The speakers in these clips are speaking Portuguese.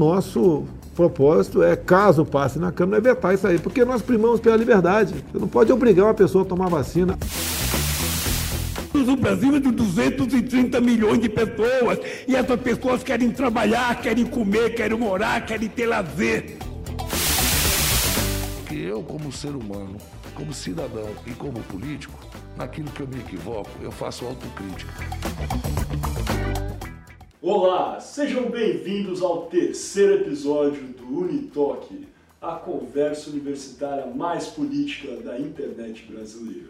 nosso propósito é, caso passe na Câmara, é vetar isso aí, porque nós primamos pela liberdade. Você não pode obrigar uma pessoa a tomar vacina. O Brasil é de 230 milhões de pessoas e essas pessoas querem trabalhar, querem comer, querem morar, querem ter lazer. Que eu, como ser humano, como cidadão e como político, naquilo que eu me equivoco, eu faço autocrítica. Olá, sejam bem-vindos ao terceiro episódio do Unitalk, a conversa universitária mais política da internet brasileira.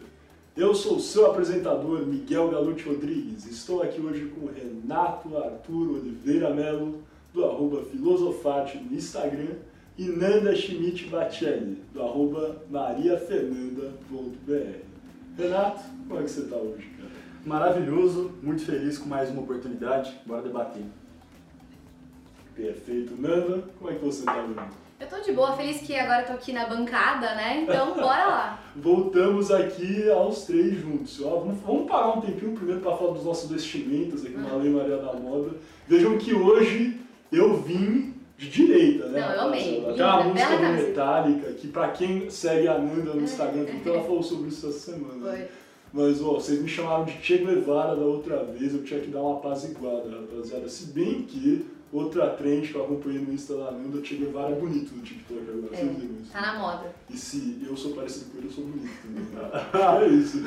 Eu sou o seu apresentador Miguel Galute Rodrigues. Estou aqui hoje com Renato Arthur Oliveira Melo, do arroba Filosofarte no Instagram, e Nanda Schmidt Bacelli, do arroba mariafernanda.br. Renato, como é que você está hoje? Maravilhoso, muito feliz com mais uma oportunidade. Bora debater. Perfeito. Nanda, como é que você está hoje? Eu tô de boa, feliz que agora eu tô aqui na bancada, né? Então bora lá. Voltamos aqui aos três juntos. Ó, vamos, vamos parar um tempinho primeiro para falar dos nossos vestimentos aqui na Lei Maria da Moda. Vejam que hoje eu vim de direita, né? Não, eu amei. Aquela Linda, música. Metallica, que pra quem segue a Nanda no Instagram, porque ela falou sobre isso essa semana. né? Mas, ó, vocês me chamaram de Che Guevara da outra vez, eu tinha que dar uma apaziguada, rapaziada. Se bem que outra trend que eu acompanhei no Insta da Nanda, Che Guevara é bonito no TikTok agora, vocês viram isso? Tá na moda. E se eu sou parecido com ele, eu sou bonito também. né? é isso.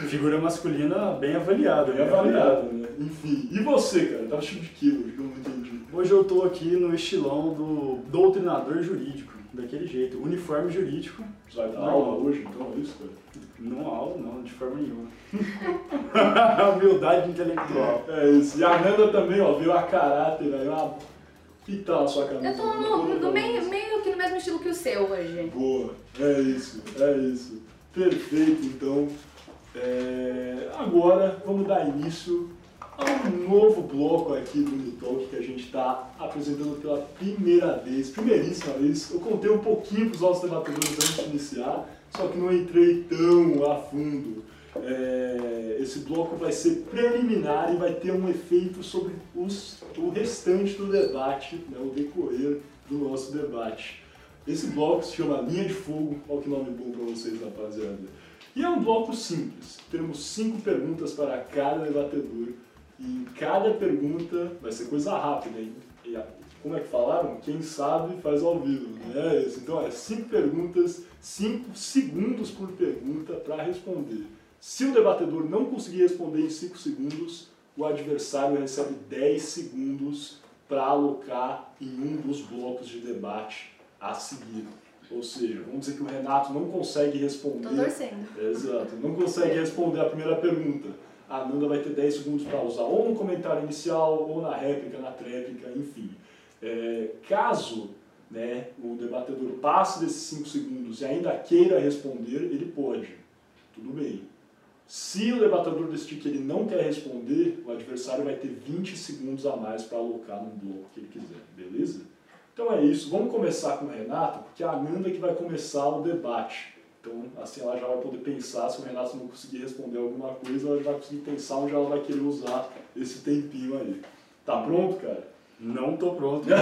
Esse, figura masculina bem avaliada. Bem avaliado, né? Enfim. E você, cara? Tá vestido de quê hoje? Que eu não entendi. Hoje eu tô aqui no estilão do doutrinador jurídico, daquele jeito, uniforme jurídico. Você vai dar aula hoje, então, é isso, cara? Não aula, não, de forma nenhuma. Humildade intelectual. É isso. E a Nanda também, ó, veio a caráter aí, uma... Que tal a sua camisa? Eu tô no, no meio, meio que no mesmo estilo que o seu hoje. Boa, é isso, é isso. Perfeito, então. É, Agora vamos dar início um novo bloco aqui do Unitalk que a gente está apresentando pela primeira vez, primeiríssima vez. Eu contei um pouquinho para os nossos debatedores antes de iniciar, só que não entrei tão a fundo. É, esse bloco vai ser preliminar e vai ter um efeito sobre os, o restante do debate, né, o decorrer do nosso debate. Esse bloco se chama Linha de Fogo, olha que nome bom para vocês, rapaziada. E é um bloco simples. Teremos cinco perguntas para cada debatedor. E cada pergunta vai ser coisa rápida, hein? E como é que falaram? Quem sabe faz ao vivo, né? É isso. Então, é cinco perguntas, cinco segundos por pergunta para responder. Se o debatedor não conseguir responder em cinco segundos, o adversário recebe 10 segundos para alocar em um dos blocos de debate a seguir. Ou seja, vamos dizer que o Renato não consegue responder. Tô torcendo. Exato, não consegue responder a primeira pergunta. A Nanda vai ter 10 segundos para usar ou no comentário inicial, ou na réplica, na tréplica, enfim. É, caso né, o debatedor passe desses 5 segundos e ainda queira responder, ele pode. Tudo bem. Se o debatedor decidir que ele não quer responder, o adversário vai ter 20 segundos a mais para alocar no bloco que ele quiser, beleza? Então é isso, vamos começar com o Renato, porque é a Nanda que vai começar o debate. Então, assim, ela já vai poder pensar, se o Renato não conseguir responder alguma coisa, ela já vai conseguir pensar onde ela vai querer usar esse tempinho aí. Tá pronto, cara? Não tô pronto.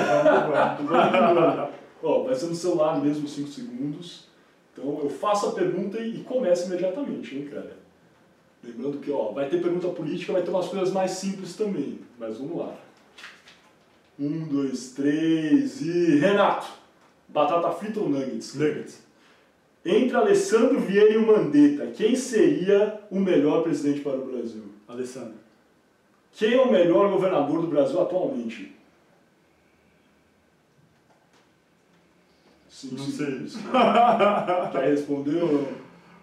Ó, vai ser no celular mesmo, 5 segundos. Então, eu faço a pergunta e, e começo imediatamente, hein, cara? Lembrando que, ó, vai ter pergunta política, vai ter umas coisas mais simples também. Mas vamos lá. Um, dois, três e... Renato! Batata frita ou nuggets? Nuggets. Entre Alessandro Vieira e o Mandetta, quem seria o melhor presidente para o Brasil? Alessandro. Quem é o melhor governador do Brasil atualmente? Sim, Não sim. sei. Quer responder ou não?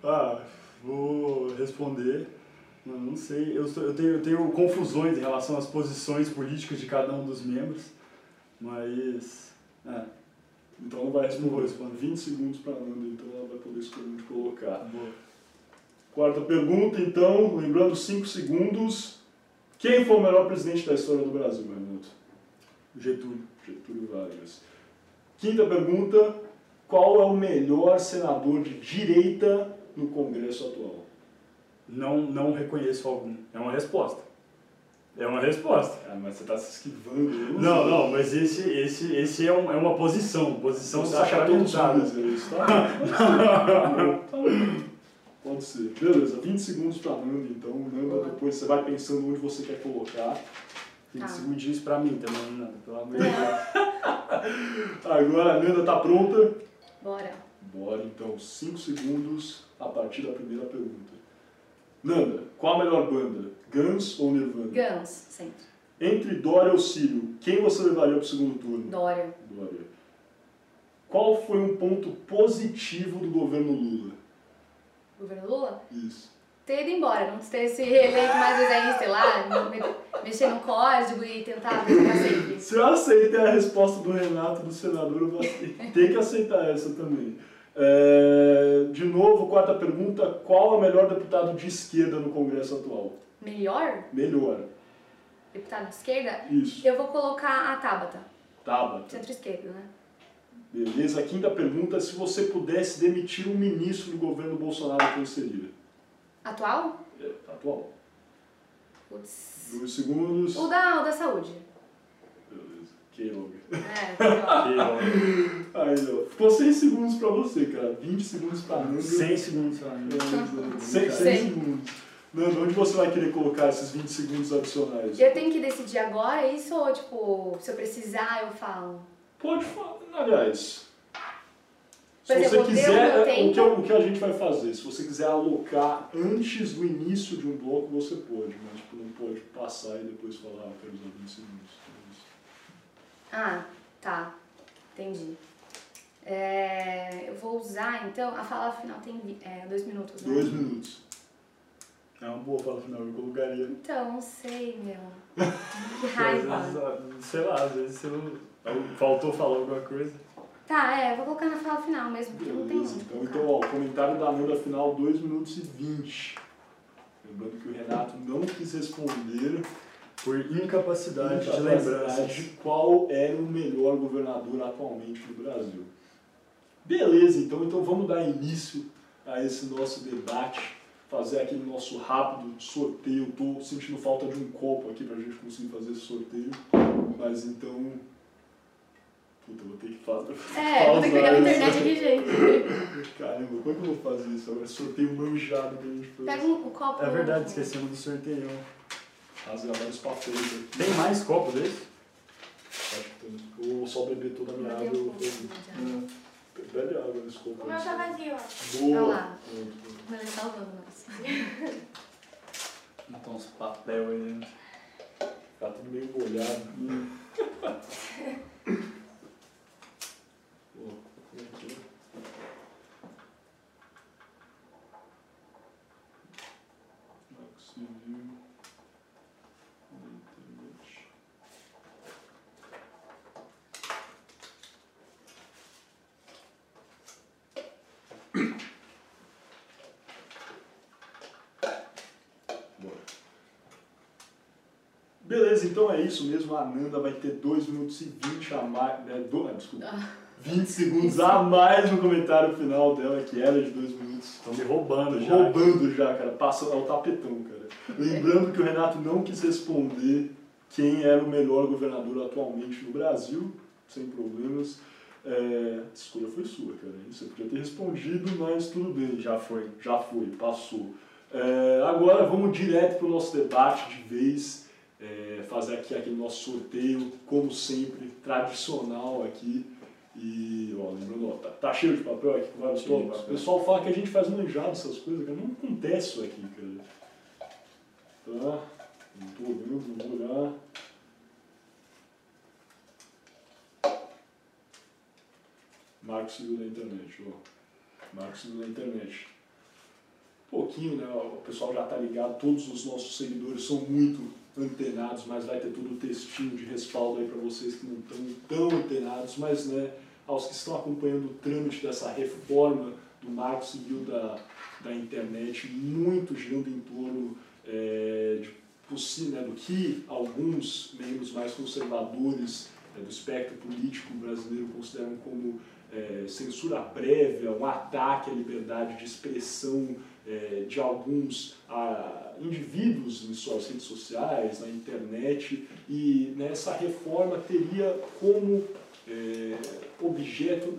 Ah, vou responder. Não, não sei. Eu, eu, tenho, eu tenho confusões em relação às posições políticas de cada um dos membros, mas. É, Então não vai responder. Responder. 20 segundos para a Nanda, então ela vai poder escolher onde colocar. boa. Quarta pergunta, então, lembrando 5 segundos. Quem foi o melhor presidente da história do Brasil, Renato? Getúlio. Getúlio Vargas. Quinta pergunta, qual é o melhor senador de direita no Congresso atual? Não, não reconheço algum. É uma resposta. É uma resposta. Cara, mas você tá se esquivando. Não, sei. não, mas esse, esse, esse é, um, é uma posição. Posição Você acha todos sacramentada. é isso, tá? Tá bom. Pode ser. Beleza, 20 segundos pra Nanda, então. Nanda, depois você vai pensando onde você quer colocar. 20 Tá. segundos disso pra mim também, Nanda, pelo amor de Deus. Agora a Nanda tá pronta? Bora. Bora, então, 5 segundos a partir da primeira pergunta. Nanda, qual a melhor banda? Guns ou Nirvana? Guns, sempre. Entre Dória ou Círio, quem você levaria pro segundo turno? Dória. Dória. Qual foi um ponto positivo do governo Lula? Governo Lula? Isso. Ter ido embora, não ter se reeleito mais vezes aí, sei lá, me- mexer no código e tentar sempre. Se eu aceitei a resposta do Renato, do senador, eu vou ter que aceitar essa também. É, de novo, quarta pergunta: qual é o melhor deputado de esquerda no Congresso atual? Melhor? Melhor. Deputado de esquerda? Isso. Eu vou colocar a Tabata, Tabata. centro-esquerda, né? Beleza. A quinta pergunta: se você pudesse demitir um ministro do governo Bolsonaro, quem seria? Atual? É, atual. Putz. Dois segundos. O da, o da saúde. Beleza. Keylog. É, melhor. Que, ó, Aí, ó. Ficou 100 segundos pra você, cara. 20 segundos pra Nanda. 100 segundos pra mim. 100, 100 Cem. segundos. Nanda, onde você vai querer colocar esses 20 segundos adicionais? Eu tenho que decidir agora isso ou, tipo, se eu precisar, eu falo? Pode falar. Aliás, se Por você quiser, é, o que, o que a gente vai fazer? Se você quiser alocar antes do início de um bloco, você pode, mas tipo, não pode passar e depois falar, ah, quero usar 20 segundos. Ah, tá. Entendi. É, eu vou usar, então, a fala final tem é, dois minutos, né? Dois minutos. É uma boa fala final, eu colocaria. Então, não sei, meu. Que raiva. Vezes, sei lá, às vezes se eu, faltou falar alguma coisa. Tá, é, eu vou colocar na fala final mesmo, porque não tem então, então ó, o comentário da Nanda final 2 minutos e 20. Lembrando que o Renato não quis responder Por incapacidade de lembranças. de qual era o melhor governador atualmente no Brasil. Beleza, então, então vamos dar início a esse nosso debate, fazer aquele nosso rápido sorteio. Estou sentindo falta de um copo aqui para a gente conseguir fazer esse sorteio, mas então. Puta, eu vou ter que fazer. É, vou ter que pegar na internet aqui, gente. Caramba, como é que eu vou fazer isso agora? Sorteio manjado que a gente fez. Pega um, o copo. É verdade, esquecemos do sorteio. Rasgar vários papéis aqui. Tem mais copo desse? Acho que tem. Eu vou só beber toda a minha água. eu né, É, Bebe água nesse copo. O meu tá vazio, ó. Boa. Olha lá. Mas ele salvando nós. Então uns papel aí dentro. Tá tudo meio molhado. Pô, como é que é? Marco Civil. da internet. Bora. Beleza, então é isso mesmo. A Nanda vai ter 2 minutos e 20 a mais. Né, do, ah, desculpa. 20 segundos a mais no comentário final dela, que era de 2 minutos. Estão me roubando já. Roubando já, cara. Passa ao tapetão, cara. Lembrando que o Renato não quis responder quem era o melhor governador atualmente no Brasil, sem problemas. É, a escolha foi sua, cara. Você podia ter respondido, mas tudo bem. Já foi. Já foi, passou. É, agora vamos direto para o nosso debate de vez, é, fazer aqui aquele nosso sorteio, como sempre, tradicional aqui. E, ó, lembrando, ó, tá, tá cheio de papel aqui com vários de tópicos. O pessoal fala que a gente faz manjado essas coisas, cara. Não acontece isso aqui, cara. Tá? Não tô vendo, não vou olhar. Marco Civil da internet, ó. Marco Civil da internet. Pouquinho, né? O pessoal já tá ligado, todos os nossos seguidores são muito antenados, mas vai ter tudo textinho de respaldo aí para vocês que não estão tão antenados, mas né, aos que estão acompanhando o trâmite dessa reforma do Marco Civil da, da internet, muito girando em torno é, de né, do que alguns membros mais conservadores é, do espectro político brasileiro consideram como é, censura prévia, um ataque à liberdade de expressão é, de alguns a, indivíduos em suas redes sociais, na internet, e nessa reforma teria como é, objeto,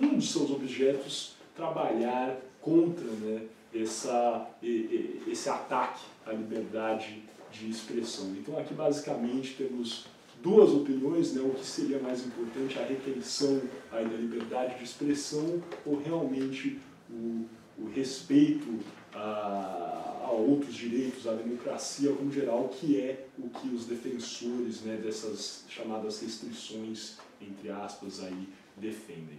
um dos seus objetos, trabalhar contra né, essa, esse ataque à liberdade de expressão. Então aqui basicamente temos duas opiniões, né, o que seria mais importante, a retenção aí da liberdade de expressão ou realmente o, o respeito a, a, outros direitos, à democracia como geral, que é o que os defensores né, dessas chamadas restrições, entre aspas, aí, defendem.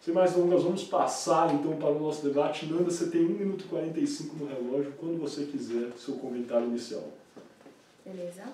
Sem mais delongas, vamos passar então para o nosso debate. Nanda, você tem 1 minuto e 45 no relógio, quando você quiser, seu comentário inicial. Beleza.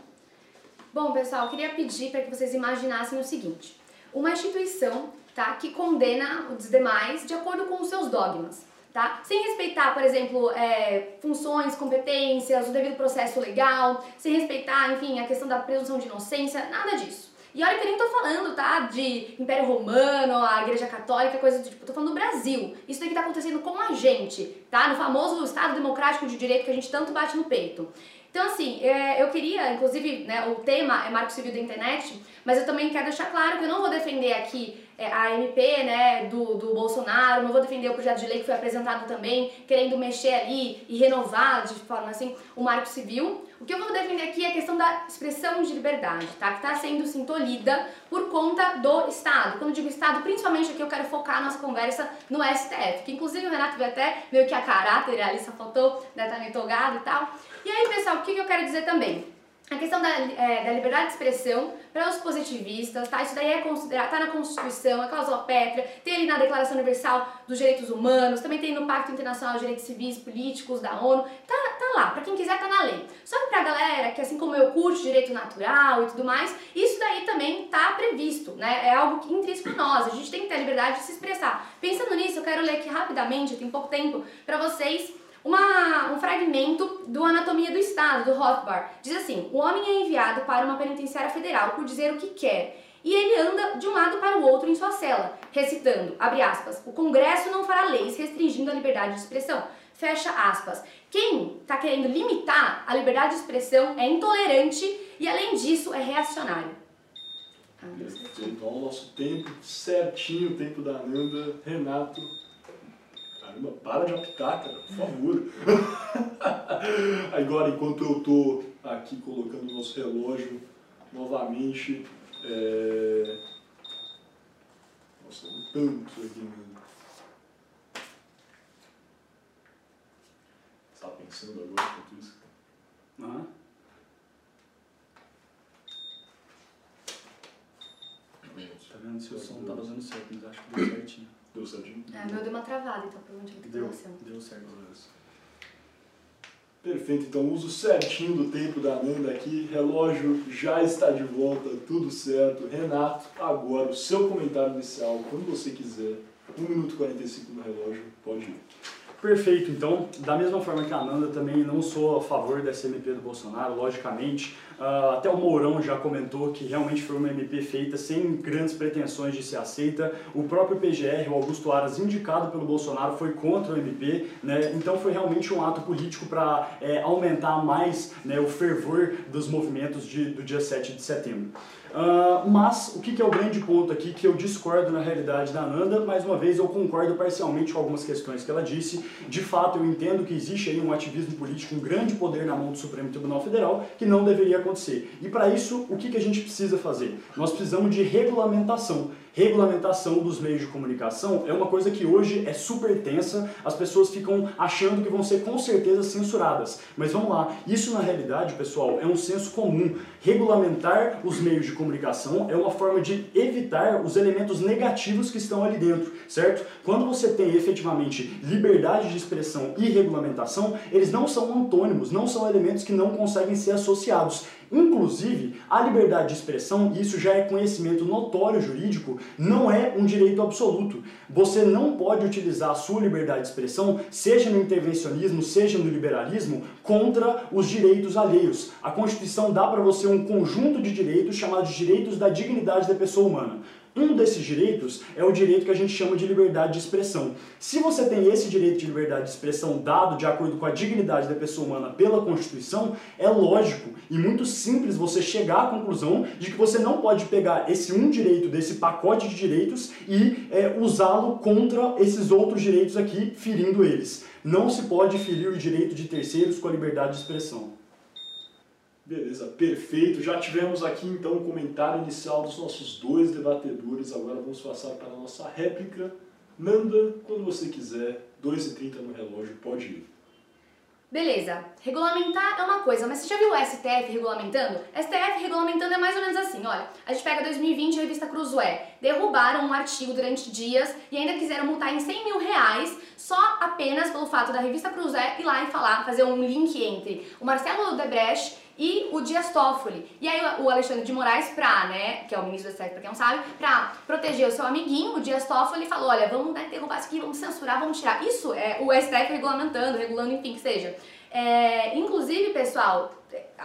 Bom, pessoal, eu queria pedir para que vocês imaginassem o seguinte: uma instituição tá, que condena os demais de acordo com os seus dogmas. Tá? Sem respeitar, por exemplo, é, funções, competências, o devido processo legal, sem respeitar, enfim, a questão da presunção de inocência, nada disso. E olha que eu nem tô falando, tá, de Império Romano, a Igreja Católica, coisa do tipo, tô falando do Brasil. Isso daqui tá acontecendo com a gente, tá? No famoso Estado Democrático de Direito que a gente tanto bate no peito. Então, assim, é, eu queria, inclusive, né, o tema é Marco Civil da Internet, mas eu também quero deixar claro que eu não vou defender aqui a MP né, do, do Bolsonaro, não vou defender o projeto de lei que foi apresentado também, querendo mexer ali e renovar de forma assim o Marco Civil. O que eu vou defender aqui é a questão da expressão de liberdade, tá? Que está sendo sim, tolhida por conta do Estado. Quando eu digo Estado, principalmente aqui eu quero focar a nossa conversa no STF, que inclusive o Renato veio até meio que a caráter ali, só faltou, né, tá meio togado e tal. E aí, pessoal, o que, que eu quero dizer também? A questão da, é, da liberdade de expressão para os positivistas, tá? Isso daí é considerado, tá na Constituição, é cláusula pétrea, tem ali na Declaração Universal dos Direitos Humanos, também tem no Pacto Internacional de Direitos Civis e Políticos da ONU, tá, tá lá, para quem quiser tá na lei. Só que pra galera que assim como eu curte direito natural e tudo mais, isso daí também tá previsto, né? É algo intrínseco a nós, a gente tem que ter a liberdade de se expressar. Pensando nisso, eu quero ler aqui rapidamente, tem pouco tempo, para vocês uma, um fragmento do Anatomia do Estado, do Rothbard. Diz assim: o homem é enviado para uma penitenciária federal por dizer o que quer. E ele anda de um lado para o outro em sua cela, recitando, abre aspas, o Congresso não fará leis restringindo a liberdade de expressão. Fecha aspas. Quem está querendo limitar a liberdade de expressão é intolerante e, além disso, é reacionário. Ah, então, o nosso tempo certinho, o tempo da Nanda. Renato, Caramba, para de apitar, cara, por favor. Agora, enquanto eu tô aqui colocando o nosso relógio novamente, é... Nossa, um tanto aqui, mano. Você tá pensando agora enquanto isso? Aham. Tá vendo se o som tava dando certo, mas acho que deu certinho. Deu certinho? É, meu deu uma travada, então provavelmente ter Deu, deu certo. Perfeito, então uso certinho do tempo da Nanda aqui, relógio já está de volta, tudo certo. Renato, agora o seu comentário inicial, quando você quiser, 1 minuto e 45 no relógio, pode ir. Perfeito, então, da mesma forma que a Nanda, também não sou a favor dessa MP do Bolsonaro, logicamente. Uh, até o Mourão já comentou que realmente foi uma MP feita sem grandes pretensões de ser aceita. O próprio PGR, o Augusto Aras, indicado pelo Bolsonaro, foi contra o MP, né? então foi realmente um ato político para é, aumentar mais né, o fervor dos movimentos de, do dia 7 de setembro. Uh, mas o que, que, é o grande ponto aqui que eu discordo na realidade da Nanda, mais uma vez eu concordo parcialmente com algumas questões que ela disse. De fato, eu entendo que existe aí um ativismo político, um grande poder na mão do Supremo Tribunal Federal que não deveria acontecer. E para isso, o que, que a gente precisa fazer? Nós precisamos de regulamentação regulamentação dos meios de comunicação é uma coisa que hoje é super tensa, as pessoas ficam achando que vão ser com certeza censuradas. Mas vamos lá, isso na realidade, pessoal, é um senso comum. Regulamentar os meios de comunicação é uma forma de evitar os elementos negativos que estão ali dentro, certo? Quando você tem efetivamente liberdade de expressão e regulamentação, eles não são antônimos, não são elementos que não conseguem ser associados. Inclusive, a liberdade de expressão, isso já é conhecimento notório jurídico, não é um direito absoluto. Você não pode utilizar a sua liberdade de expressão, seja no intervencionismo, seja no liberalismo, contra os direitos alheios. A Constituição dá para você um conjunto de direitos chamados direitos da dignidade da pessoa humana. Um desses direitos é o direito que a gente chama de liberdade de expressão. Se você tem esse direito de liberdade de expressão dado de acordo com a dignidade da pessoa humana pela Constituição, é lógico e muito simples você chegar à conclusão de que você não pode pegar esse um direito desse pacote de direitos e é, usá-lo contra esses outros direitos aqui, ferindo eles. Não se pode ferir o direito de terceiros com a liberdade de expressão. Beleza, perfeito. Já tivemos aqui então o comentário inicial dos nossos dois debatedores. Agora vamos passar para a nossa réplica. Nanda, quando você quiser, 2h30 no relógio, pode ir. Beleza, regulamentar é uma coisa, mas você já viu o STF regulamentando? STF regulamentando é mais ou menos assim, olha, a gente pega 2020 a revista Cruzoé, derrubaram um artigo durante dias e ainda quiseram multar em 100 mil reais só apenas pelo fato da revista Cruzoé ir lá e falar, fazer um link entre o Marcelo Debrecht e o Dias Toffoli. E aí o Alexandre de Moraes, pra, né, que é o ministro do STF, pra quem não sabe, pra proteger o seu amiguinho, o Dias Toffoli falou, olha, vamos né, derrubar isso aqui, vamos censurar, vamos tirar. Isso é o STF regulamentando, regulando, enfim, que seja. É, inclusive, pessoal,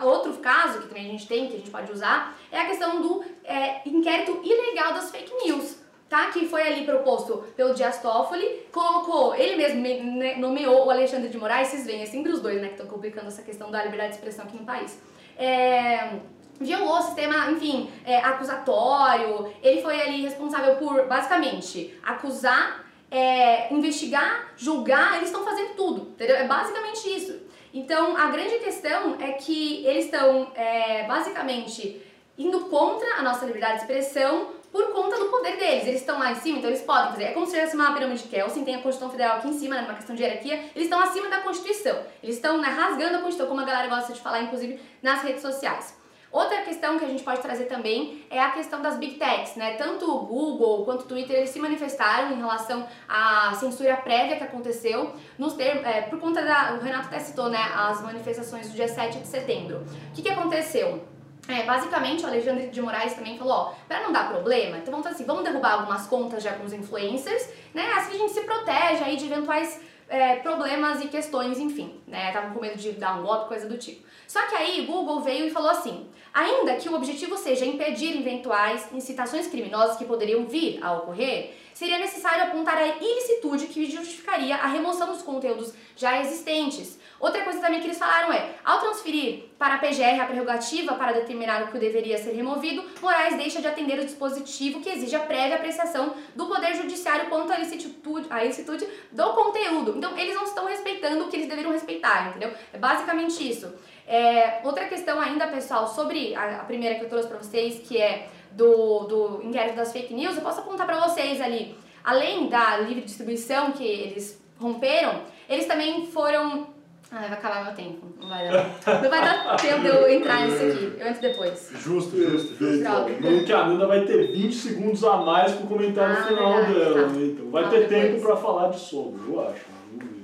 outro caso que também a gente tem, que a gente pode usar, é a questão do é, inquérito ilegal das fake news tá? Que foi ali proposto pelo Dias Toffoli, colocou, ele mesmo nomeou o Alexandre de Moraes, vocês veem, é sempre os dois, né, que estão complicando essa questão da liberdade de expressão aqui no país. É, violou o sistema, enfim, é, acusatório, ele foi ali responsável por, basicamente, acusar, é, investigar, julgar, eles estão fazendo tudo, entendeu? É basicamente isso. Então, a grande questão é que eles estão, é, basicamente, indo contra a nossa liberdade de expressão por conta do poder deles. Eles estão lá em cima, então eles podem fazer. É como se tivesse uma pirâmide de Kelsen, tem a Constituição Federal aqui em cima, né, uma questão de hierarquia. Eles estão acima da Constituição. Eles estão né, rasgando a Constituição, como a galera gosta de falar, inclusive nas redes sociais. Outra questão que a gente pode trazer também é a questão das big techs, né? Tanto o Google quanto o Twitter eles se manifestaram em relação à censura prévia que aconteceu nos termos, é, por conta da. O Renato até citou, né? As manifestações do dia 7 de setembro. O que, que aconteceu? É, basicamente, o Alexandre de Moraes também falou, ó, para não dar problema, então vamos assim, vamos derrubar algumas contas de alguns influencers, né, assim a gente se protege aí de eventuais é, problemas e questões, enfim, né, estavam com medo de dar um golpe, coisa do tipo. Só que aí Google veio e falou assim, ainda que o objetivo seja impedir eventuais incitações criminosas que poderiam vir a ocorrer, seria necessário apontar a ilicitude que justificaria a remoção dos conteúdos já existentes, Outra coisa também que eles falaram é, ao transferir para a PGR a prerrogativa para determinar o que deveria ser removido, Moraes deixa de atender o dispositivo que exige a prévia apreciação do Poder Judiciário quanto à licitude, à licitude do conteúdo. Então, eles não estão respeitando o que eles deveriam respeitar, entendeu? É basicamente isso. É, outra questão ainda, pessoal, sobre a, a primeira que eu trouxe para vocês, que é do, do inquérito das fake news, eu posso apontar para vocês ali, além da livre distribuição que eles romperam, eles também foram ah, vai acabar meu tempo. Não vai dar. Não vai dar tempo de eu entrar nisso aqui. Eu entro depois. Justo, justo, justo. Não que a Nanda vai ter 20 segundos a mais pro comentário ah, final verdade, dela, tá. né? Então vai ter depois. tempo pra falar de sombra, eu acho.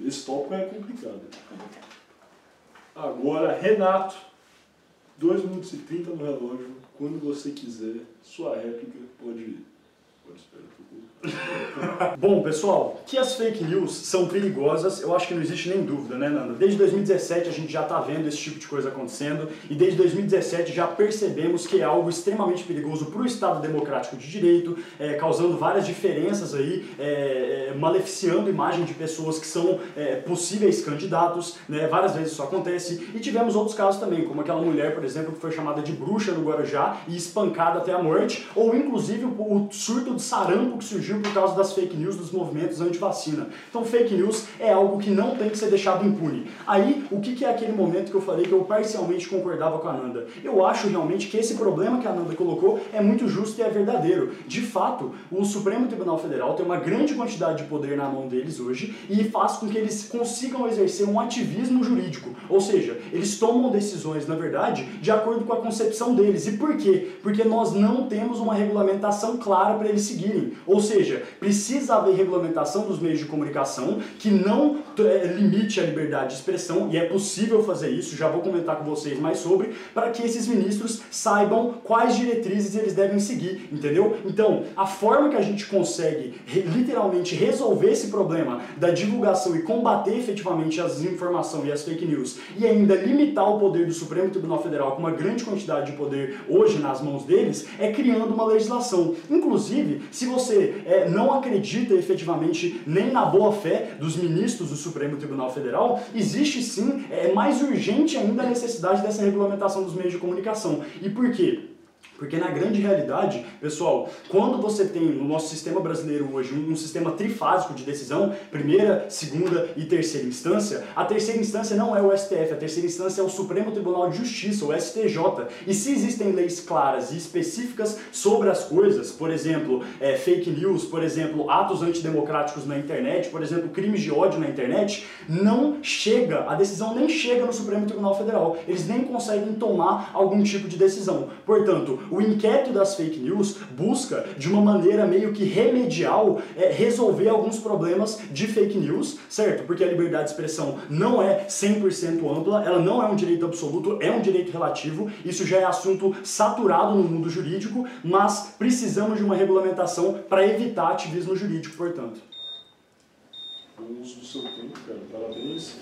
Esse tópico é complicado. Agora, Renato, 2 minutos e 30 no relógio. Quando você quiser, sua réplica pode ir. Bom, pessoal, que as fake news são perigosas, eu acho que não existe nem dúvida, né, Nanda? Desde 2017 a gente já está vendo esse tipo de coisa acontecendo e desde 2017 já percebemos que é algo extremamente perigoso para o Estado Democrático de Direito, é, causando várias diferenças aí, é, maleficiando imagem de pessoas que são possíveis candidatos, né? Várias vezes isso acontece e tivemos outros casos também, como aquela mulher, por exemplo, que foi chamada de bruxa no Guarujá e espancada até a morte, ou inclusive o surto de sarampo que surgiu por causa das fake news dos movimentos anti-vacina. Então, fake news é algo que não tem que ser deixado impune. Aí, o que, que é aquele momento que eu falei que eu parcialmente concordava com a Nanda? Eu acho realmente que esse problema que a Nanda colocou é muito justo e é verdadeiro. De fato, o Supremo Tribunal Federal tem uma grande quantidade de poder na mão deles hoje e faz com que eles consigam exercer um ativismo jurídico. Ou seja, eles tomam decisões, na verdade, de acordo com a concepção deles. E por quê? Porque nós não temos uma regulamentação clara para eles seguirem. Ou seja, precisa haver regulamentação dos meios de comunicação que não é, limite a liberdade de expressão, e é possível fazer isso, já vou comentar com vocês mais sobre, para que esses ministros saibam quais diretrizes eles devem seguir, entendeu? Então, a forma que a gente consegue literalmente resolver esse problema da divulgação e combater efetivamente as informações e as fake news e ainda limitar o poder do Supremo Tribunal Federal com uma grande quantidade de poder hoje nas mãos deles é criando uma legislação. Inclusive, se você é, não acredita efetivamente nem na boa fé dos ministros do Supremo Tribunal Federal, existe sim, é mais urgente ainda a necessidade dessa regulamentação dos meios de comunicação. E por quê? Porque na grande realidade, pessoal, quando você tem no nosso sistema brasileiro hoje um, sistema trifásico de decisão, primeira, segunda e terceira instância, a terceira instância não é o STF, a terceira instância é o Supremo Tribunal de Justiça, o STJ. E se existem leis claras e específicas sobre as coisas, por exemplo, é, fake news, por exemplo, atos antidemocráticos na internet, por exemplo, crimes de ódio na internet, não chega, a decisão nem chega no Supremo Tribunal Federal. Eles nem conseguem tomar algum tipo de decisão. Portanto, o inquérito das fake news busca, de uma maneira meio que remedial, é, resolver alguns problemas de fake news, certo? Porque a liberdade de expressão não é 100% ampla, ela não é um direito absoluto, é um direito relativo, isso já é assunto saturado no mundo jurídico, mas precisamos de uma regulamentação para evitar ativismo jurídico, portanto. Bom uso do seu tempo, cara. Parabéns.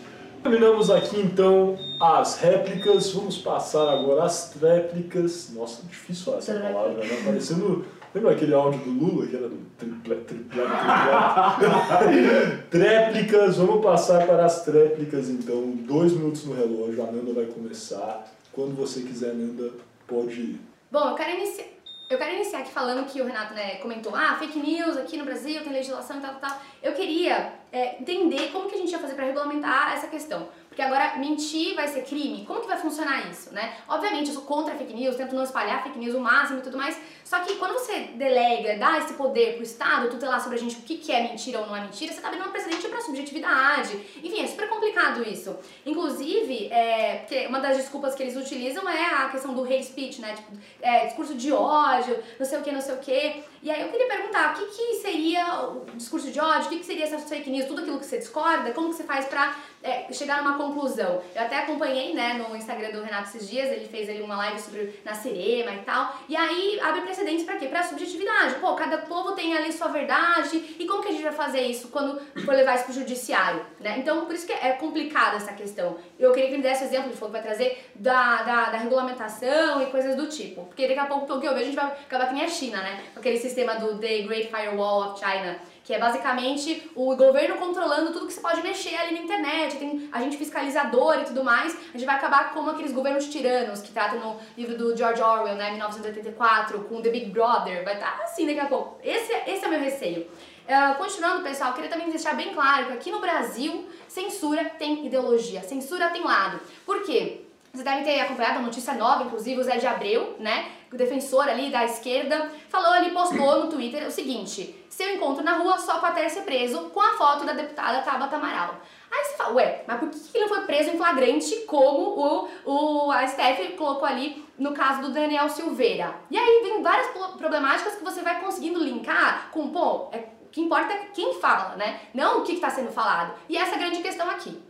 Terminamos aqui então as réplicas, vamos passar agora às tréplicas. Nossa, difícil falar essa palavra, né? Parecendo. Lembra aquele áudio do Lula que era do triple, triple, triple? tréplicas, vamos passar para as tréplicas então. Dois minutos no relógio, a Nanda vai começar. Quando você quiser, Nanda, pode ir. Bom, eu quero iniciar. Eu quero iniciar aqui falando que o Renato né, comentou, ah, fake news aqui no Brasil, tem legislação e tal, tal, tal. Eu queria é, entender como que a gente ia fazer para regulamentar essa questão. Porque agora mentir vai ser crime. Como que vai funcionar isso, né? Obviamente eu sou contra fake news, tento não espalhar fake news o máximo e tudo mais. Só que quando você delega, dá esse poder pro Estado tutelar sobre a gente o que, que é mentira ou não é mentira, você tá abrindo um precedente pra subjetividade. Enfim, é super complicado isso. Inclusive, é, uma das desculpas que eles utilizam é a questão do hate speech, né? Tipo, é, discurso de ódio, não sei o que, não sei o que. E aí eu queria perguntar, o que, que seria o discurso de ódio, o que, que seria essa fake news, tudo aquilo que você discorda, como que você faz pra é, chegar numa conclusão. Eu até acompanhei, né, no Instagram do Renato esses dias, ele fez ali uma live sobre na Serema e tal, e aí abre precedentes para quê? Pra subjetividade. Pô, cada povo tem ali sua verdade, e como que a gente vai fazer isso quando for levar isso pro judiciário, né? Então, por isso que é complicada essa questão. Eu queria que ele desse exemplo, ele falou que vai trazer da, da, da regulamentação e coisas do tipo, porque daqui a pouco, pelo que eu vejo, a gente vai acabar que nem a China, né? Aquele sistema do The Great Firewall of China, que é basicamente o governo controlando tudo que se pode mexer ali na internet, tem agente fiscalizador e tudo mais, a gente vai acabar como aqueles governos tiranos que tratam no livro do George Orwell, né, 1984, com The Big Brother, vai estar tá assim daqui a pouco. Esse, esse é o meu receio. Uh, continuando, pessoal, queria também deixar bem claro que aqui no Brasil, censura tem ideologia, censura tem lado. Por quê? Vocês devem ter acompanhado a notícia nova, inclusive o Zé de Abreu, né, o defensor ali da esquerda, falou ali, postou no Twitter o seguinte: se eu encontro na rua, só para ser preso com a foto da deputada Tabata Amaral. Aí você fala, ué, mas por que ele não foi preso em flagrante como o, o, a STF colocou ali no caso do Daniel Silveira? E aí vem várias problemáticas que você vai conseguindo linkar com, pô, é, o que importa é quem fala, né? Não o que está sendo falado. E essa é a grande questão aqui.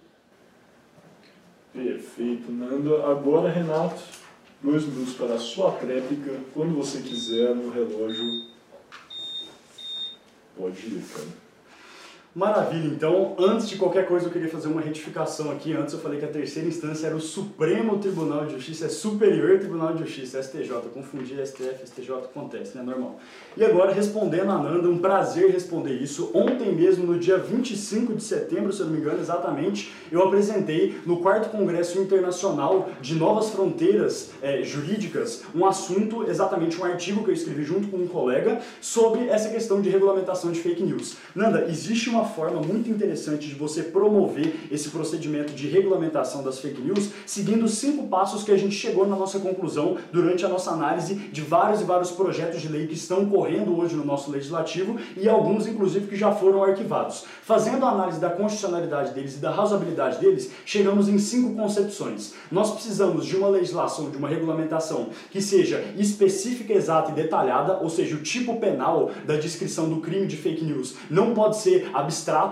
Perfeito, Nando. Agora, Renato, dois minutos para a sua tréplica. Quando você quiser, no relógio Pode ir, cara. Maravilha, então, antes de qualquer coisa eu queria fazer uma retificação aqui. Antes eu falei que a terceira instância era o Supremo Tribunal de Justiça, é Superior Tribunal de Justiça, STJ. Confundi STF, STJ, acontece, né? Normal. E agora, respondendo a Nanda, um prazer responder isso. Ontem mesmo, no dia 25 de setembro, se eu não me engano, exatamente, eu apresentei no 4 Congresso Internacional de Novas Fronteiras é, Jurídicas um assunto, exatamente um artigo que eu escrevi junto com um colega sobre essa questão de regulamentação de fake news. Nanda, existe uma uma forma muito interessante de você promover esse procedimento de regulamentação das fake news, seguindo cinco passos que a gente chegou na nossa conclusão durante a nossa análise de vários e vários projetos de lei que estão correndo hoje no nosso legislativo e alguns, inclusive, que já foram arquivados. Fazendo a análise da constitucionalidade deles e da razoabilidade deles, chegamos em cinco concepções. Nós precisamos de uma legislação, de uma regulamentação que seja específica, exata e detalhada, ou seja, o tipo penal da descrição do crime de fake news não pode ser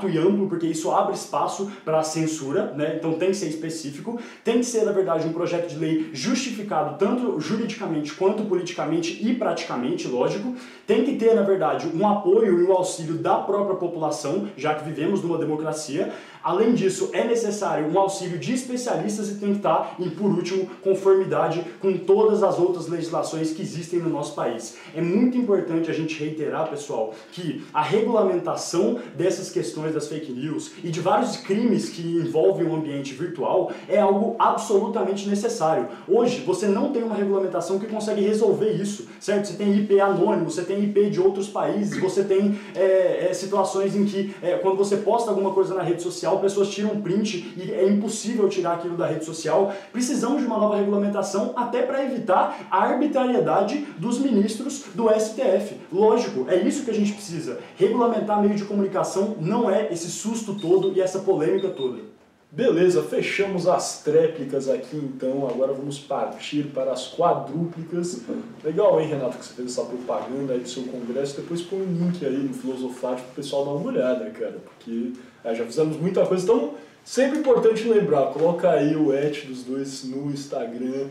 e amplo, porque isso abre espaço para censura, né? então tem que ser específico. Tem que ser, na verdade, um projeto de lei justificado tanto juridicamente quanto politicamente e praticamente, lógico. Tem que ter, na verdade, um apoio e um auxílio da própria população, já que vivemos numa democracia. Além disso, é necessário um auxílio de especialistas e tem que estar, e por último, conformidade com todas as outras legislações que existem no nosso país. É muito importante a gente reiterar, pessoal, que a regulamentação dessas questões das fake news e de vários crimes que envolvem o ambiente virtual é algo absolutamente necessário. Hoje, você não tem uma regulamentação que consegue resolver isso, certo? Você tem IP anônimo, você tem IP de outros países, você tem é, é, situações em que, é, quando você posta alguma coisa na rede social, social, pessoas tiram print e é impossível tirar aquilo da rede social. Precisamos de uma nova regulamentação até para evitar a arbitrariedade dos ministros do STF. Lógico, é isso que a gente precisa. Regulamentar meio de comunicação não é esse susto todo e essa polêmica toda. Beleza, fechamos as tréplicas aqui então. Agora vamos partir para as quadrúplicas. Legal, hein, Renato, que você fez essa propaganda aí do seu congresso. Depois põe um link aí no Filosofático para o pessoal dar uma olhada, cara, porque é, já fizemos muita coisa. Então, sempre importante lembrar: coloca aí o et dos dois no Instagram,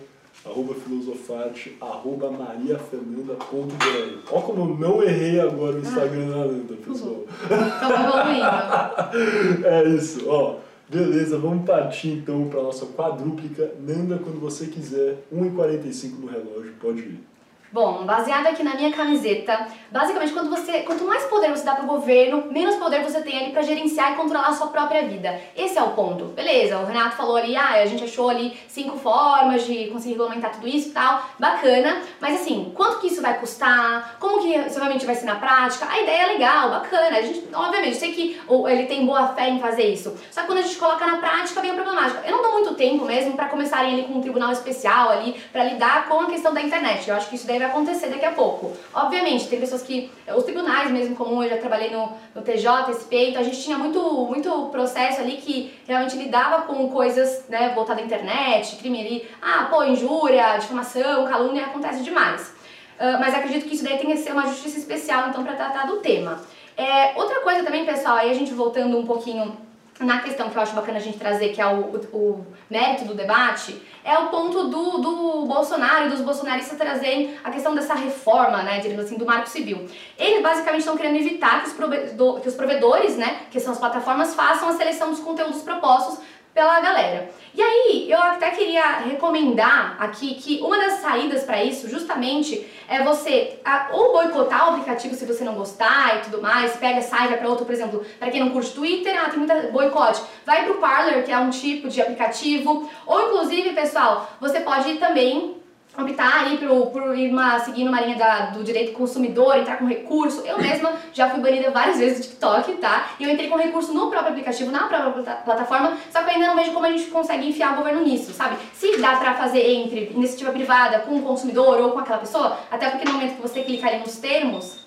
arroba filosofarte, arroba mariafernanda.br. Ó como não errei agora o Instagram da Nanda, pessoal. Estamos evoluindo. é isso, ó. Beleza, vamos partir então para a nossa quadrúplica. Nanda, quando você quiser, 1h45 no relógio, pode ir. Bom, baseado aqui na minha camiseta, basicamente quando você, quanto mais poder você dá pro governo, menos poder você tem ali para gerenciar e controlar a sua própria vida. Esse é o ponto. Beleza, o Renato falou ali, ah, a gente achou ali cinco formas de conseguir regulamentar tudo isso e tal, bacana, mas assim, quanto que isso vai custar? Como que isso realmente vai ser na prática? A ideia é legal, bacana, a gente, obviamente, sei que ele tem boa fé em fazer isso, só que quando a gente coloca na prática, vem a problemática. Eu não dou muito tempo mesmo para começarem ali com um tribunal especial ali, para lidar com a questão da internet. Eu acho que isso deve vai acontecer daqui a pouco. Obviamente, tem pessoas que. Os tribunais mesmo, como eu já trabalhei no, no TJ, SP, então a gente tinha muito, muito processo ali que realmente lidava com coisas né, voltadas à internet, crime ali, ah, pô, injúria, difamação, calúnia, acontece demais. Uh, mas acredito que isso daí tem que ser uma justiça especial, então, para tratar do tema. É, outra coisa também, pessoal, aí a gente voltando um pouquinho na questão que eu acho bacana a gente trazer, que é o, o, mérito do debate, é o ponto do, do Bolsonaro e dos bolsonaristas trazerem a questão dessa reforma, né, digamos assim, do marco civil. Eles basicamente estão querendo evitar que os, que os provedores, né, que são as plataformas, façam a seleção dos conteúdos propostos pela galera. E aí, eu até queria recomendar aqui que uma das saídas para isso, justamente, é você a, ou boicotar o aplicativo se você não gostar e tudo mais, pega, sai, vai para outro, por exemplo, para quem não curte Twitter, ah, tem muita boicote, vai pro Parler, que é um tipo de aplicativo, ou inclusive, pessoal, você pode também optar aí por, por ir uma, seguindo uma linha da, do direito consumidor, entrar com recurso. Eu mesma já fui banida várias vezes do TikTok, tá? E eu entrei com recurso no próprio aplicativo, na própria plataforma, só que eu ainda não vejo como a gente consegue enfiar o governo nisso, sabe? Se dá pra fazer entre iniciativa privada com o consumidor ou com aquela pessoa, até porque no momento que você clicar ali nos termos,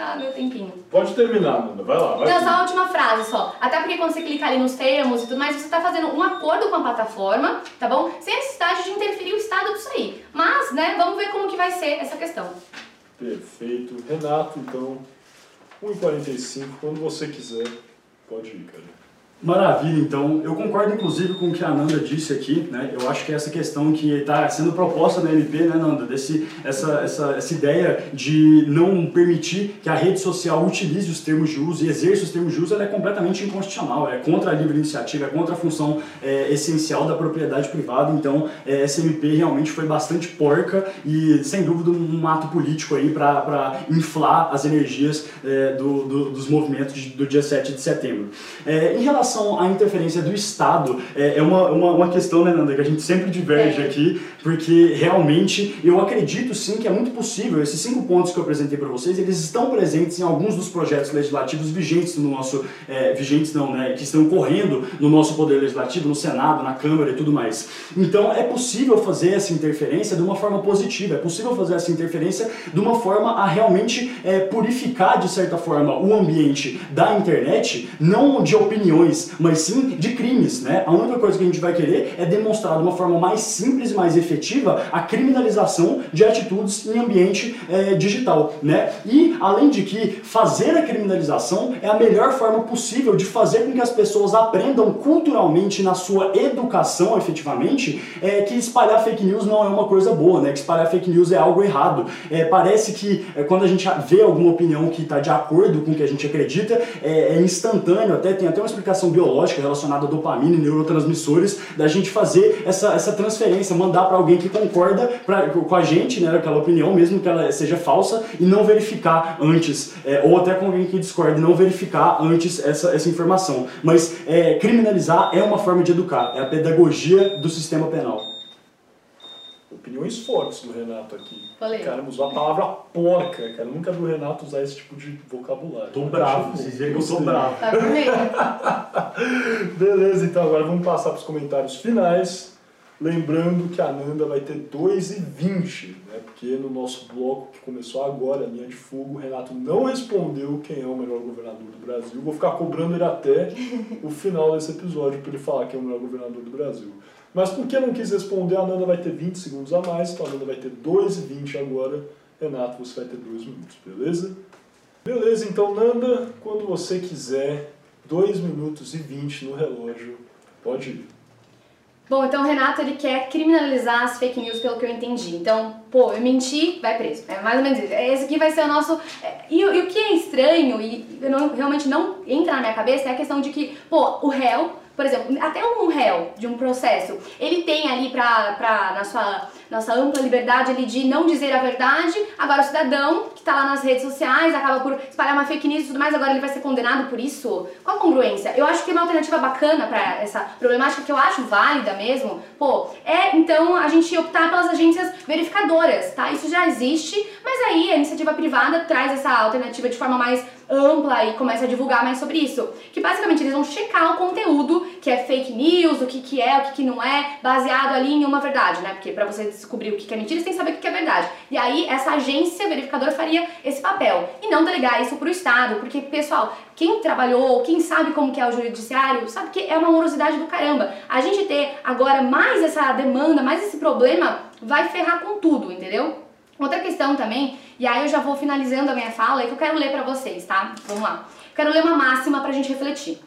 ah, meu tempinho. Pode terminar, Nanda. Vai lá. Vai então, só a última frase só. Até porque quando você clica ali nos termos e tudo mais, você está fazendo um acordo com a plataforma, tá bom? Sem necessidade de interferir o estado disso aí. Mas, né, vamos ver como que vai ser essa questão. Perfeito. Renato, então, 1h45, quando você quiser, pode ir, cara. Maravilha, então. Eu concordo inclusive com o que a Nanda disse aqui, né? Eu acho que essa questão que está sendo proposta na MP, né, Nanda, desse, essa, essa, essa ideia de não permitir que a rede social utilize os termos de uso e exerça os termos de uso, ela é completamente inconstitucional, é contra a livre iniciativa, é contra a função é, essencial da propriedade privada. Então, é, essa MP realmente foi bastante porca e, sem dúvida, um ato político aí para inflar as energias é, do, do, dos movimentos do dia 7 de setembro. É, em relação à interferência do Estado, é, é uma, uma, uma, questão, né, Nanda, que a gente sempre diverge é. aqui, porque realmente eu acredito sim que é muito possível. Esses cinco pontos que eu apresentei para vocês, eles estão presentes em alguns dos projetos legislativos vigentes no nosso, é, vigentes não, né, que estão correndo no nosso poder legislativo, no Senado, na Câmara e tudo mais. Então é possível fazer essa interferência de uma forma positiva, é possível fazer essa interferência de uma forma a realmente é, purificar de certa forma o ambiente da internet, não de opiniões, mas sim de crimes, né? A única coisa que a gente vai querer é demonstrar de uma forma mais simples mais efetiva a criminalização de atitudes em ambiente é, digital, né? E além de que fazer a criminalização é a melhor forma possível de fazer com que as pessoas aprendam culturalmente na sua educação, efetivamente, é, que espalhar fake news não é uma coisa boa, né? Que espalhar fake news é algo errado. É, parece que é, quando a gente vê alguma opinião que está de acordo com o que a gente acredita, é, é, instantâneo, até tem até uma explicação biológica relacionada a dopamina e neurotransmissores, da gente fazer essa, essa transferência, mandar para alguém que concorda pra, com a gente, né, aquela opinião, mesmo que ela seja falsa, e não verificar antes, é, ou até com alguém que discorde, não verificar antes essa, essa informação. Mas é, criminalizar é uma forma de educar, é a pedagogia do sistema penal opiniões fortes do Renato aqui. Falei. Cara, usou a palavra porca, cara. nunca vi o Renato usar esse tipo de vocabulário. Tô bravo, vocês veem que eu sou bravo. Tá. Beleza, então agora vamos passar para os comentários finais. Lembrando que a Nanda vai ter 2,20, né? Porque no nosso bloco que começou agora, a linha de fogo, o Renato não respondeu quem é o melhor governador do Brasil. Vou ficar cobrando ele até o final desse episódio para ele falar quem é o melhor governador do Brasil. Mas porque não quis responder, a Nanda vai ter 20 segundos a mais, então a Nanda vai ter 2,20 agora. Renato, você vai ter 2 minutos, beleza? Beleza, então Nanda, quando você quiser, 2 minutos e 20 no relógio, pode ir. Bom, então o Renato ele quer criminalizar as fake news, pelo que eu entendi. Então, pô, eu menti, vai preso. É mais ou menos isso. Esse aqui vai ser o nosso. é, E, e o que é estranho e não- realmente não entra na minha cabeça é a questão de que, pô, o réu, por exemplo, até um réu de um processo, ele tem ali pra, pra na sua nossa ampla liberdade ali de não dizer a verdade. Agora o cidadão que tá lá nas redes sociais acaba por espalhar uma fake news e tudo mais, agora ele vai ser condenado por isso. Qual a congruência? Eu acho que uma alternativa bacana pra essa problemática que eu acho válida mesmo, pô, é então a gente optar pelas agências verificadoras, tá? Isso já existe, mas aí a iniciativa privada traz essa alternativa de forma mais ampla e começa a divulgar mais sobre isso. Que basicamente eles vão checar o conteúdo que é fake news, o que, que é, o que, que não é, baseado ali em uma verdade, né? Porque pra você descobrir o que, que é mentira, você tem que saber o que, que é verdade. E aí essa agência verificadora faria esse papel. E não delegar isso pro Estado, porque, pessoal, quem trabalhou, quem sabe como que é o judiciário, sabe que é uma morosidade do caramba. A gente ter agora mais essa demanda, mais esse problema, vai ferrar com tudo, entendeu? Outra questão também, e aí eu já vou finalizando a minha fala, que eu quero ler pra vocês, tá? Vamos lá. Quero ler uma máxima pra gente refletir.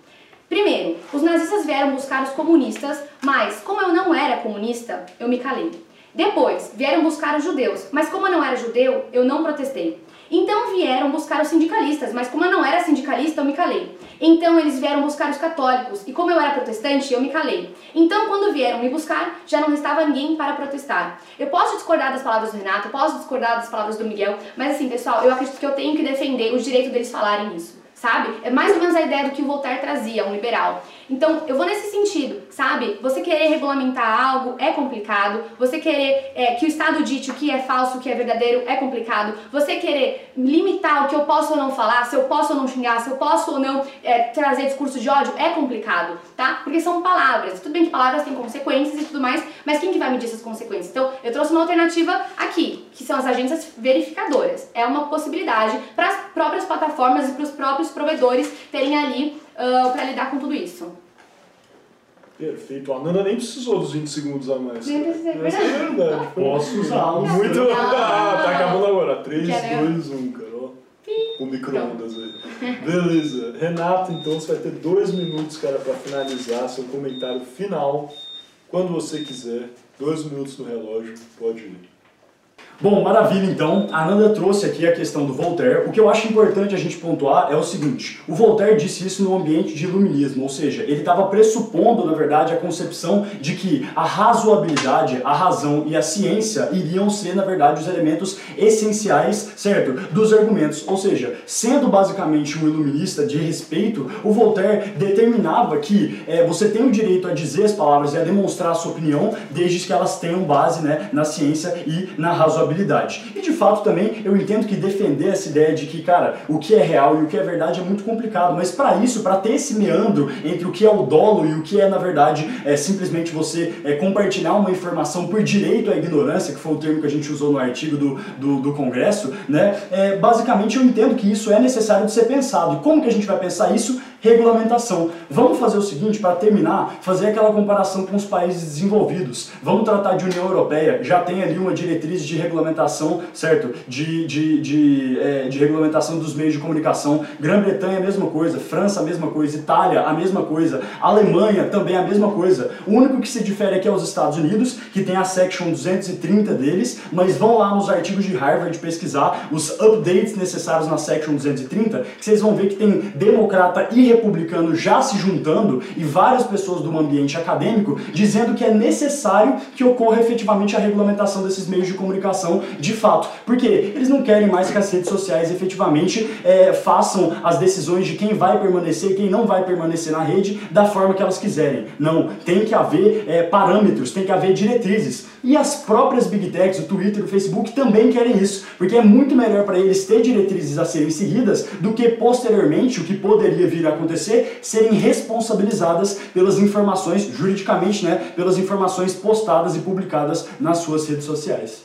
Primeiro, os nazistas vieram buscar os comunistas, mas como eu não era comunista, eu me calei. Depois, vieram buscar os judeus, mas como eu não era judeu, eu não protestei. Então vieram buscar os sindicalistas, mas como eu não era sindicalista, eu me calei. Então eles vieram buscar os católicos, e como eu era protestante, eu me calei. Então quando vieram me buscar, já não restava ninguém para protestar. Eu posso discordar das palavras do Renato, posso discordar das palavras do Miguel, mas assim, pessoal, eu acredito que eu tenho que defender o direito deles falarem isso sabe? É mais ou menos a ideia do que o Voltaire trazia, um liberal. Então, eu vou nesse sentido, sabe? Você querer regulamentar algo é complicado, você querer é, que o Estado dite o que é falso, o que é verdadeiro é complicado, você querer limitar o que eu posso ou não falar, se eu posso ou não xingar, se eu posso ou não é, trazer discurso de ódio, é complicado, tá? Porque são palavras. Tudo bem que palavras têm consequências e tudo mais, mas quem que vai medir essas consequências? Então, eu trouxe uma alternativa aqui, que são as agências verificadoras. É uma possibilidade para as próprias plataformas e para os próprios provedores terem ali uh, para lidar com tudo isso. Perfeito. A Nanda nem precisou dos 20 segundos a mais. Nem precisei, é verdade. Posso usá-los. Muito. Não. Ah, tá acabando agora. 3, Quer, né? 2, 1, cara. Ó. O micro-ondas aí. Beleza. Renato, então você vai ter dois minutos, cara, pra finalizar seu comentário final. Quando você quiser. Dois minutos no relógio. Pode ir. Bom, maravilha então. A Nanda trouxe aqui a questão do Voltaire. O que eu acho importante a gente pontuar é o seguinte: o Voltaire disse isso no ambiente de iluminismo, ou seja, ele estava pressupondo, na verdade, a concepção de que a razoabilidade, a razão e a ciência iriam ser, na verdade, os elementos essenciais, certo? Dos argumentos. Ou seja, sendo basicamente um iluminista de respeito, o Voltaire determinava que é, você tem o direito a dizer as palavras e a demonstrar a sua opinião, desde que elas tenham base né, na ciência e na razoabilidade e de fato também eu entendo que defender essa ideia de que, cara, o que é real e o que é verdade é muito complicado, mas para isso, para ter esse meandro entre o que é o dolo e o que é, na verdade, é simplesmente você é, compartilhar uma informação por direito à ignorância, que foi o termo que a gente usou no artigo do, do, do Congresso, né? É, basicamente eu entendo que isso é necessário de ser pensado. E como que a gente vai pensar isso? Regulamentação. Vamos fazer o seguinte, para terminar, fazer aquela comparação com os países desenvolvidos. Vamos tratar de União Europeia, já tem ali uma diretriz de regulamentação, certo? De, de, de, é, de regulamentação dos meios de comunicação. Grã-Bretanha, a mesma coisa. França, a mesma coisa. Itália, a mesma coisa. Alemanha, também a mesma coisa. O único que se difere aqui é os Estados Unidos, que tem a Section 230 deles, mas vão lá nos artigos de Harvard pesquisar os updates necessários na Section 230, que vocês vão ver que tem democrata e republicano já se juntando e várias pessoas do ambiente acadêmico dizendo que é necessário que ocorra efetivamente a regulamentação desses meios de comunicação de fato. Porque eles não querem mais que as redes sociais efetivamente é, façam as decisões de quem vai permanecer e quem não vai permanecer na rede da forma que elas quiserem. Não, tem que haver é, parâmetros, tem que haver diretrizes. E as próprias Big Techs, o Twitter, o Facebook também querem isso, porque é muito melhor para eles ter diretrizes a serem seguidas do que posteriormente o que poderia vir a acontecer, serem responsabilizadas pelas informações, juridicamente, né, pelas informações postadas e publicadas nas suas redes sociais.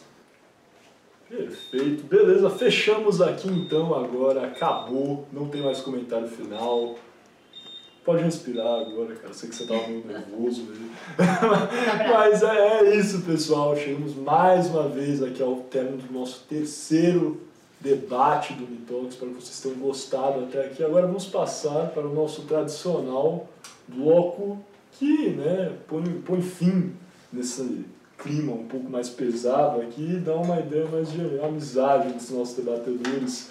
Perfeito, beleza, fechamos aqui então agora, acabou, não tem mais comentário final. Pode respirar agora, cara. Sei que você estava meio nervoso mesmo. Mas é, é, isso, pessoal. Chegamos mais uma vez aqui ao término do nosso terceiro debate do Mitox. Espero que vocês tenham gostado até aqui. Agora vamos passar para o nosso tradicional bloco que né, põe, põe fim nesse clima um pouco mais pesado aqui e dá uma ideia mais de amizade dos nossos debatedores.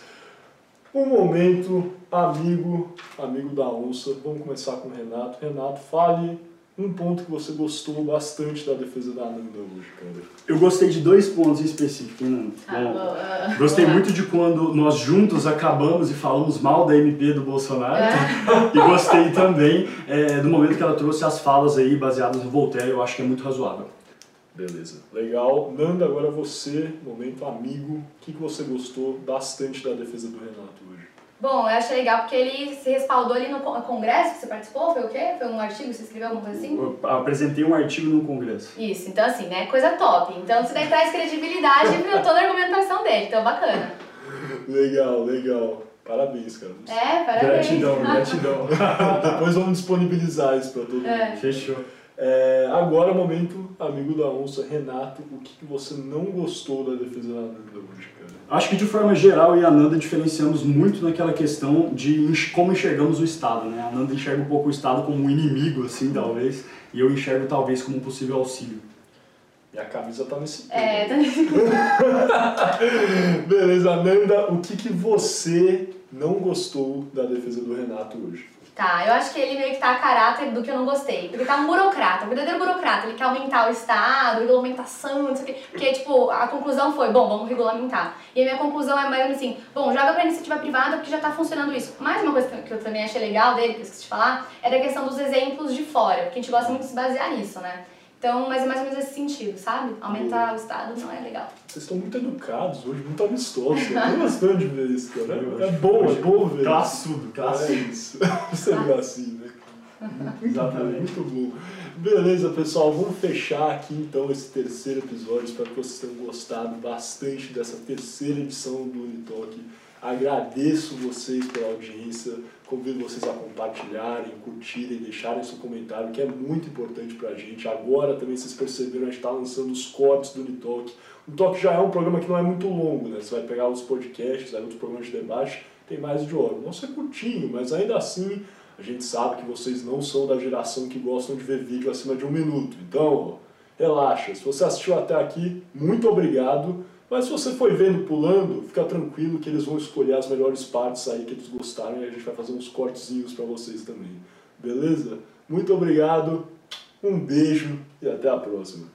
Um momento, amigo, amigo da onça. Vamos começar com o Renato. Renato, fale um ponto que você gostou bastante da defesa da Ananda hoje, cara. Eu gostei de dois pontos em específico, Fernando. Ah, Bom, uh, gostei muito de quando nós juntos acabamos e falamos mal da MP do Bolsonaro. É. e gostei também é, do momento que ela trouxe as falas aí baseadas no Voltaire, eu acho que é muito razoável. Beleza, legal. Nanda, agora você, momento amigo, o que, que você gostou bastante da defesa do Renato hoje? Bom, eu achei legal porque ele se respaldou ali no congresso que você participou, foi o quê? Foi um artigo que você escreveu, alguma coisa assim? Eu apresentei um artigo no congresso. Isso, então assim, né, coisa top. Então isso daí traz credibilidade pra toda a argumentação dele, então bacana. Legal, legal. Parabéns, cara. É, parabéns. Gratidão, gratidão. Depois vamos disponibilizar isso pra todo é. mundo. Fechou. É, agora, momento, amigo da onça, Renato, o que, que você não gostou da defesa da Ananda hoje? Acho que de forma geral eu e a Ananda diferenciamos muito naquela questão de como enxergamos o Estado, né? A Ananda enxerga um pouco o Estado como um inimigo, assim, talvez, e eu enxergo talvez como um possível auxílio. E a camisa tá nesse É, tá nesse Beleza, Ananda, o que, que você não gostou da defesa do Renato hoje? Tá, eu acho que ele meio que tá a caráter do que eu não gostei. Porque tá um burocrata, um verdadeiro burocrata. Ele quer aumentar o Estado, regulamentação, não sei o quê. Porque, tipo, a conclusão foi, bom, vamos regulamentar. E a minha conclusão é mais assim, bom, joga pra iniciativa privada porque já tá funcionando isso. Mais uma coisa que eu também achei legal dele, que eu esqueci de falar, é da questão dos exemplos de fora. Porque a gente gosta muito de se basear nisso, né? Então, mas é mais ou menos esse sentido, sabe? Aumentar o Estado não é legal. Vocês estão muito educados hoje, muito amistosos. Eu tô gostando de ver isso, cara. É bom, é bom ver. Classudo, classudo. É isso. Você é assim, né? Exatamente. Muito bom. Beleza, pessoal, vamos fechar aqui então esse terceiro episódio. Espero que vocês tenham gostado bastante dessa terceira edição do Unitalk. Agradeço vocês pela audiência. Convido vocês a compartilharem, curtirem, deixarem seu comentário, que é muito importante pra gente. Agora também vocês perceberam, a gente está lançando os cortes do Unitalk. O Unitalk já é um programa que não é muito longo, né? Você vai pegar os podcasts, aí outros programas de debate, tem mais de hora. Nossa, é curtinho, mas ainda assim a gente sabe que vocês não são da geração que gostam de ver vídeo acima de um minuto. Então, relaxa. Se você assistiu até aqui, muito obrigado. Mas se você foi vendo pulando, fica tranquilo que eles vão escolher as melhores partes aí que eles gostaram e a gente vai fazer uns cortezinhos para vocês também. Beleza? Muito obrigado, um beijo e até a próxima.